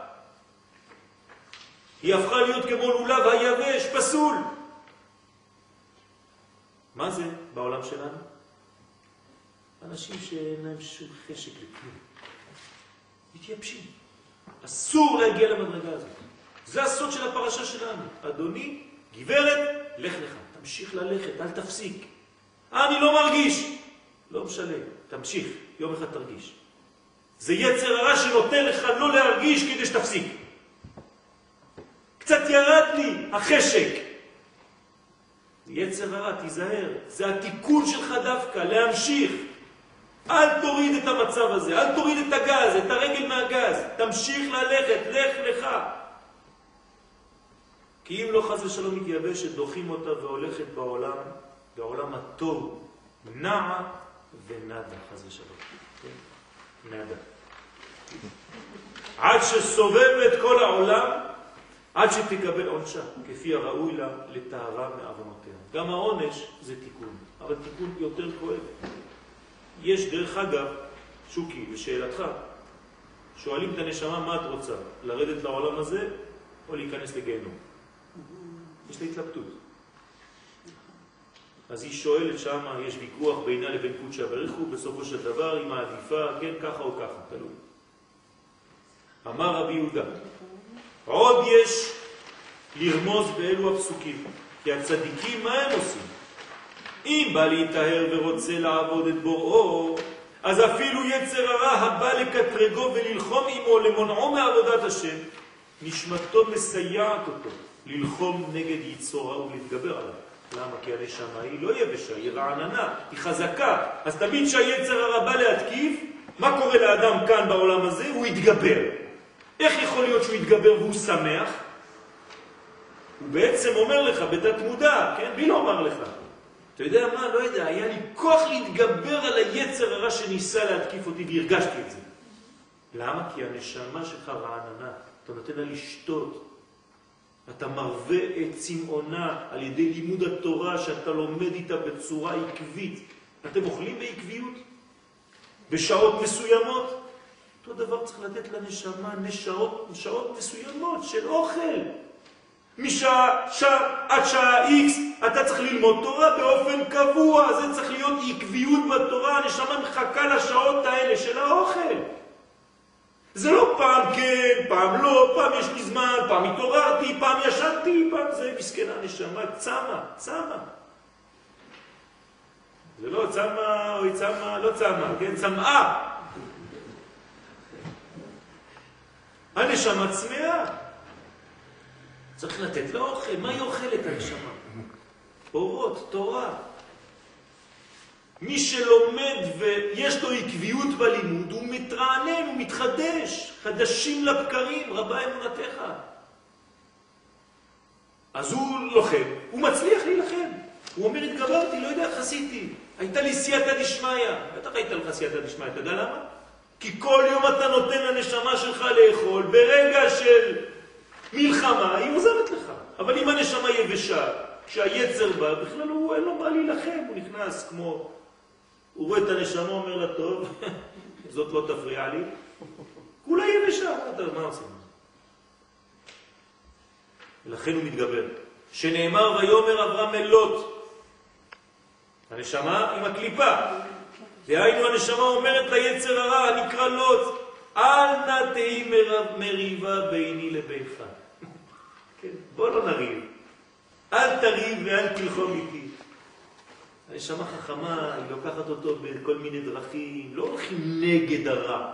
היא הפכה להיות כמו לולב היבש, פסול. מה זה בעולם שלנו? אנשים שאין להם שום חשק לכלום. מתייבשים. אסור להגיע למדרגה הזאת. זה הסוד של הפרשה שלנו. אדוני, גברת, לך לך. תמשיך ללכת, אל תפסיק. אני לא מרגיש. לא משנה, תמשיך, יום אחד תרגיש. זה יצר הרע שנותן לך לא להרגיש כדי שתפסיק. קצת ירד לי החשק. יצר הרע, תיזהר, זה התיקון שלך דווקא, להמשיך. אל תוריד את המצב הזה, אל תוריד את הגז, את הרגל מהגז, תמשיך ללכת, לך לך. כי אם לא חז ושלום מתייבשת, דוחים אותה והולכת בעולם, בעולם הטוב, נעה ונדה, חז ושלום. כן? נדה. עד שסובב את כל העולם, עד שתקבל עונשה, כפי הראוי לה לטהרה מעוונותיה. גם העונש זה תיקון, אבל תיקון יותר כואב. יש דרך אגב, שוקי, לשאלתך, שואלים את הנשמה מה את רוצה, לרדת לעולם הזה או להיכנס לגיהנום. יש לה התלבטות. אז היא שואלת שם, יש ויכוח בינה לבין קודשא הוא, בסופו של דבר היא מעדיפה, כן, ככה או ככה, תלוי. אמר רבי יהודה, עוד יש לרמוז באלו הפסוקים, כי הצדיקים מה הם עושים? אם בא להיטהר ורוצה לעבוד את בוראו, אז אפילו יצר הרע הבא לקטרגו וללחום עמו למונעו מעבודת השם, נשמתו מסייעת אותו ללחום נגד יצורה ולהתגבר עליו. למה? כי הנשמה היא לא יבשה, היא רעננה, היא חזקה. אז תמיד שהיצר הרע בא להתקיף, מה קורה לאדם כאן בעולם הזה? הוא יתגבר. איך יכול להיות שהוא יתגבר והוא שמח? הוא בעצם אומר לך בתת מודע, כן? מי לא אמר לך? אתה יודע מה? לא יודע, היה לי כוח להתגבר על היצר הרע שניסה להתקיף אותי והרגשתי את זה. למה? כי הנשמה שלך רעננה, אתה נותן לה לשתות. אתה מרווה את צמאונה על ידי לימוד התורה שאתה לומד איתה בצורה עקבית. אתם אוכלים בעקביות? בשעות מסוימות? אותו דבר צריך לתת לנשמה נשאות, שעות מסוימות של אוכל. משעה שעה עד שעה איקס אתה צריך ללמוד תורה באופן קבוע, זה צריך להיות עקביות בתורה, הנשמה מחכה לשעות האלה של האוכל. זה לא פעם כן, פעם לא, פעם יש לי זמן, פעם התעוררתי, פעם ישנתי, פעם זה מסכנה נשמה, צמה, צמה. זה לא צמה, אוי צמה, לא צמה, כן, צמאה. הנשמה צמאה. צריך לתת לה אוכל. מה היא אוכלת הנשמה? אורות, תורה. מי שלומד ויש לו עקביות בלימוד, הוא מתרענן, הוא מתחדש. חדשים לבקרים, רבה אמונתך. אז הוא לוחם, הוא מצליח להילחם. הוא אומר, התגברתי, לא יודע עשיתי. הייתה לי סייעתא דשמיא. בטח הייתה לך סייעתא דשמיא, אתה יודע למה? כי כל יום אתה נותן לנשמה שלך לאכול, ברגע של מלחמה היא עוזרת לך. אבל אם הנשמה יבשה, כשהיצר בא, בכלל הוא אין לו מה להילחם, הוא נכנס כמו... הוא רואה את הנשמה, אומר לה, טוב, זאת לא תפריע לי, כולה יבשה, מה עושים? ולכן הוא מתגבר. שנאמר ויאמר אברהם אל לוט, הנשמה עם הקליפה. דהיינו הנשמה אומרת ליצר הרע, הנקרא לוט, אל נא תהי מריבה ביני לבינך. כן, בוא לא נריב. אל תריב ואל תלחום איתי. הנשמה חכמה, היא לוקחת אותו בכל מיני דרכים, לא הולכים נגד הרע.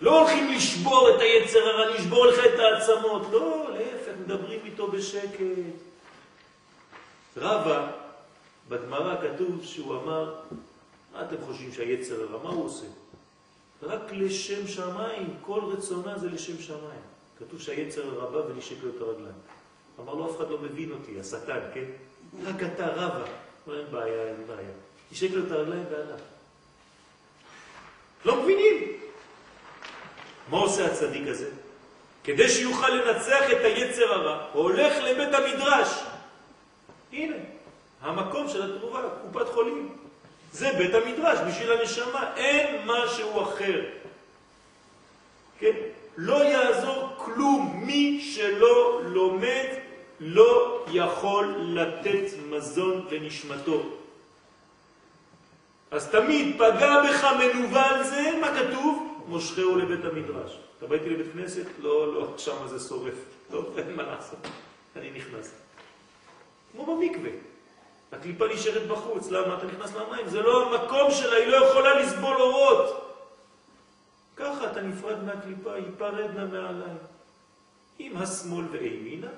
לא הולכים לשבור את היצר הרע, לשבור לך את העצמות, לא, להפך, מדברים איתו בשקט. רבא, בגמרא כתוב שהוא אמר, מה אתם חושבים שהיצר הרע, מה הוא עושה? רק לשם שמיים, כל רצונה זה לשם שמיים. כתוב שהיצר הרע בא ונשק לו את הרגליים. אמר לו, אף אחד לא מבין אותי, השטן, כן? רק אתה רבא. לא, אין בעיה, אין בעיה. נשק לו את הרגליים והלך. לא מבינים. מה עושה הצדיק הזה? כדי שיוכל לנצח את היצר הרע, הוא הולך לבית המדרש. הנה, המקום של התרובה, קופת חולים. זה בית המדרש בשביל הנשמה, אין משהו אחר. כן? לא יעזור כלום. מי שלא לומד לא יכול לתת מזון לנשמתו. אז תמיד פגע בך מנוול זה, מה כתוב? מושכהו לבית המדרש. אתה באיתי לבית כנסת? לא, לא, שם זה שורף. טוב, אין מה לעשות. אני נכנס. כמו במקווה. הקליפה נשארת בחוץ, למה? אתה נכנס למים, זה לא המקום שלה, היא לא יכולה לסבול אורות. ככה אתה נפרד מהקליפה, היא פרדנה מעליי. עם השמאל ואימינה,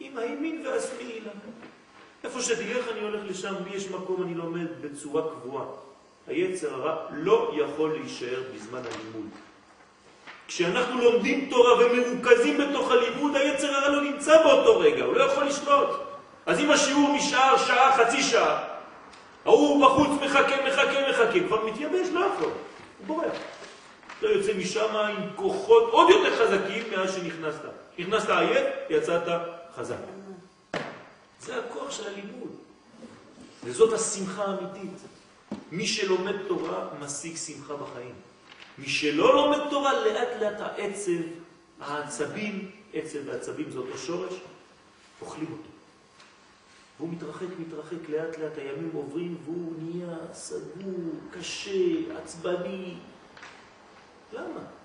עם הימין והשמאלה. איפה שתלך אני הולך לשם, לי יש מקום, אני לומד בצורה קבועה. היצר הרע לא יכול להישאר בזמן הלימוד. כשאנחנו לומדים תורה ומרוכזים בתוך הלימוד, היצר הרע לא נמצא באותו רגע, הוא לא יכול לשלוט. אז אם השיעור נשאר שעה, חצי שעה, ההוא בחוץ מחכה, מחכה, מחכה, כבר מתייבש, לא יכול, הוא בורח. אתה יוצא משם עם כוחות עוד יותר חזקים מאז שנכנסת. נכנסת עייף, יצאת חזק. זה הכוח של הלימוד. וזאת השמחה האמיתית. מי שלומד תורה משיג שמחה בחיים. מי שלא לומד תורה, לאט לאט העצב, העצבים, עצב ועצבים זה אותו שורש, אוכלים אותו. והוא מתרחק, מתרחק, לאט לאט הימים עוברים והוא נהיה סגור, קשה, עצבני. למה?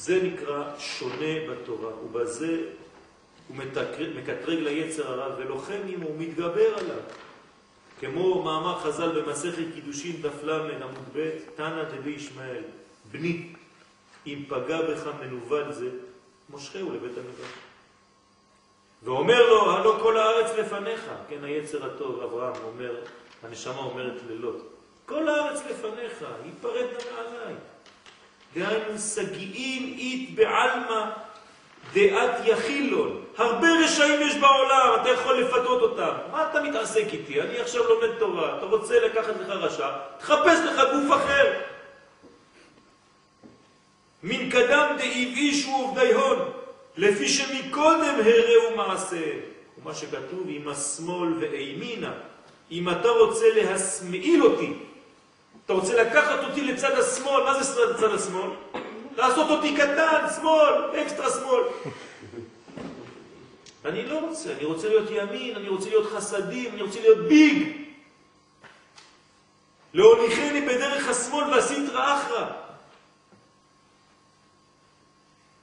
זה נקרא שונה בתורה, ובזה הוא מקטרג ליצר הרע ולוחם אם הוא מתגבר עליו. כמו מאמר חז"ל במסכת קידושין דף ל' עמוד ב', תנא דבי ישמעאל, בני, אם פגע בך מנוול זה, מושכהו לבית המדרש. ואומר לו, הלא כל הארץ לפניך, כן, היצר הטוב, אברהם אומר, הנשמה אומרת ללוט, כל הארץ לפניך, ייפרד מעליי. דהיינו, סגיעים אית בעלמא דעת יחילון. הרבה רשעים יש בעולם, אתה יכול לפתות אותם. מה אתה מתעסק איתי? אני עכשיו לומד תורה, אתה רוצה לקחת לך רשע, תחפש לך גוף אחר. מן קדם דאיב איש ועובדי הון, לפי שמקודם הראו מעשה. ומה שכתוב, עם השמאל ואימינה. אם אתה רוצה להסמעיל אותי, אתה רוצה לקחת אותי לצד השמאל, מה זה צד השמאל? לעשות אותי קטן, שמאל, אקסטרה שמאל. אני לא רוצה, אני רוצה להיות ימין, אני רוצה להיות חסדים, אני רוצה להיות ביג. להוליכני בדרך השמאל והסינטרא אחרא.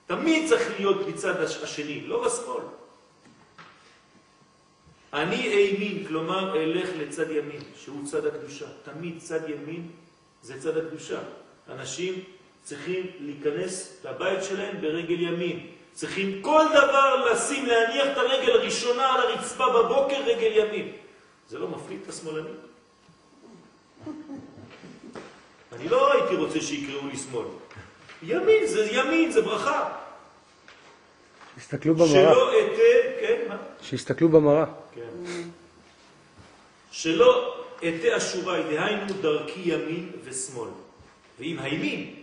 תמיד צריך להיות בצד השני, לא בשמאל. אני אימין, כלומר אלך לצד ימין, שהוא צד הקדושה. תמיד צד ימין זה צד הקדושה. אנשים צריכים להיכנס לבית שלהם ברגל ימין. צריכים כל דבר לשים, להניח את הרגל הראשונה על הרצפה בבוקר, רגל ימין. זה לא מפליט את השמאלנים? אני לא הייתי רוצה שיקראו לי שמאל. ימין זה ימין, זה ברכה. שיסתכלו במראה. שלא אתן, כן, מה? שיסתכלו במראה. כן. שלא אתי אשורי, דהיינו דרכי ימין ושמאל. ואם הימין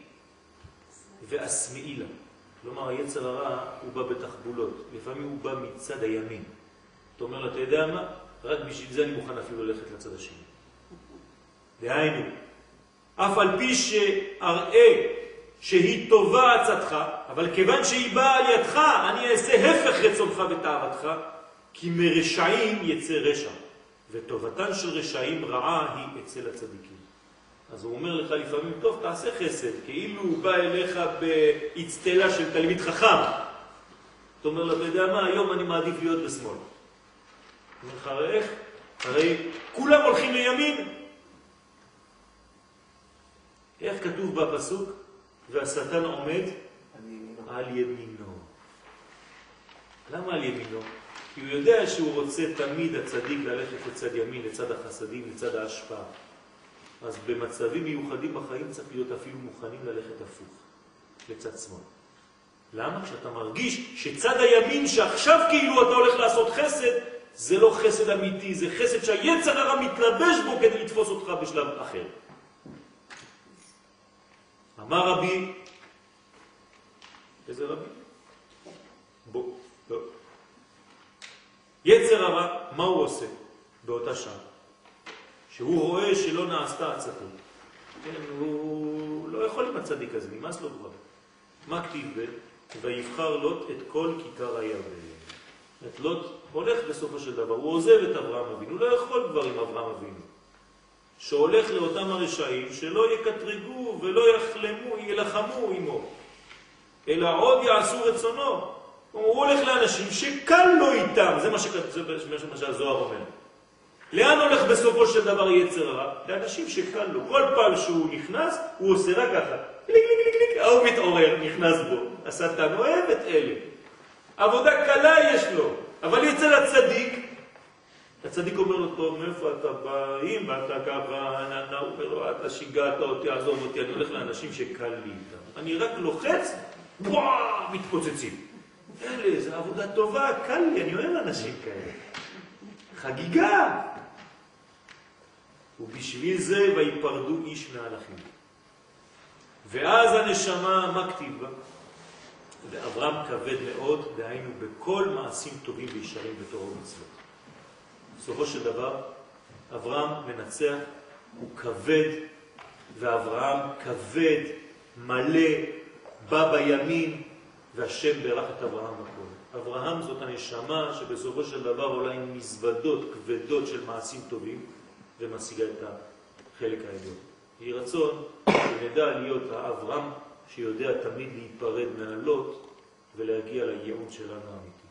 ואסמאילה. כלומר, היצר הרע הוא בא בתחבולות, לפעמים הוא בא מצד הימין. אתה אומר לו, אתה יודע מה? רק בשביל זה אני מוכן אפילו ללכת לצד השני. דהיינו, אף על פי שאראה שהיא טובה עצתך, אבל כיוון שהיא באה על ידך, אני אעשה הפך רצונך ותאוותך, כי מרשעים יצא רשע, וטובתן של רשעים רעה היא אצל הצדיקים. אז הוא אומר לך לפעמים, טוב, תעשה חסד, כאילו הוא בא אליך באצטלה של תלמיד חכם. אתה אומר לו, אתה יודע מה, היום אני מעדיף להיות בשמאל. אומר לך, הרי איך? הרי כולם הולכים לימין. איך כתוב בפסוק? והשטן עומד על ימינו. למה על ימינו? כי הוא יודע שהוא רוצה תמיד הצדיק ללכת לצד ימין, לצד החסדים, לצד ההשפעה. אז במצבים מיוחדים בחיים צריך להיות אפילו מוכנים ללכת הפוך, לצד שמאל. למה? כשאתה מרגיש שצד הימין שעכשיו כאילו אתה הולך לעשות חסד, זה לא חסד אמיתי, זה חסד שהיצר הרע מתלבש בו כדי לתפוס אותך בשלב אחר. אמר רבי, איזה רבי? בוא. יצר הרע, מה הוא עושה באותה שעה? שהוא רואה שלא נעשתה עצתו. כן, הוא לא יכול עם הצדיק הזה, נמאס לו כבר. מה כתיב ב? ויבחר לוט את כל כיכר הירדן. את לוט הולך בסופו של דבר, הוא עוזב את אברהם אבינו, הוא לא יכול כבר עם אברהם אבינו. שהולך לאותם הרשעים שלא יקטרגו ולא יחלמו, ילחמו עמו, אלא עוד יעשו רצונו. הוא הולך לאנשים שקל לו איתם, זה מה, שכת, זה מה שהזוהר אומר. לאן הולך בסופו של דבר יצר הרע? לאנשים שקל לו. כל פעם שהוא נכנס, הוא עושה רק ככה. גליק, גליק, גליק, ההוא מתעורר, נכנס בו. השטן אוהב את אלה. עבודה קלה יש לו, אבל אצל הצדיק, הצדיק אומר לו, טוב, מאיפה אתה בא? אם אתה ככה, הוא אומר לו, אתה שיגעת אותי, עזוב אותי, אני הולך לאנשים שקל לי איתם. אני רק לוחץ, וואו, מתפוצצים. אלה, זו עבודה טובה, קל לי, אני אוהב אנשים כאלה. חגיגה. ובשביל זה ויפרדו איש מהלכים. ואז הנשמה, מה כתיב בה? ואברהם כבד מאוד, דהיינו בכל מעשים טובים וישרים בתורה ומצוות. בסופו של דבר, אברהם מנצח, הוא כבד, ואברהם כבד, מלא, בא בימין, והשם ברך את אברהם בכל. אברהם זאת הנשמה שבסופו של דבר עולה עם מזוודות כבדות של מעשים טובים ומשיגה את החלק העליון. יהי רצון שנדע להיות האברהם שיודע תמיד להיפרד מהלוט ולהגיע לייעוד שלנו האמיתי.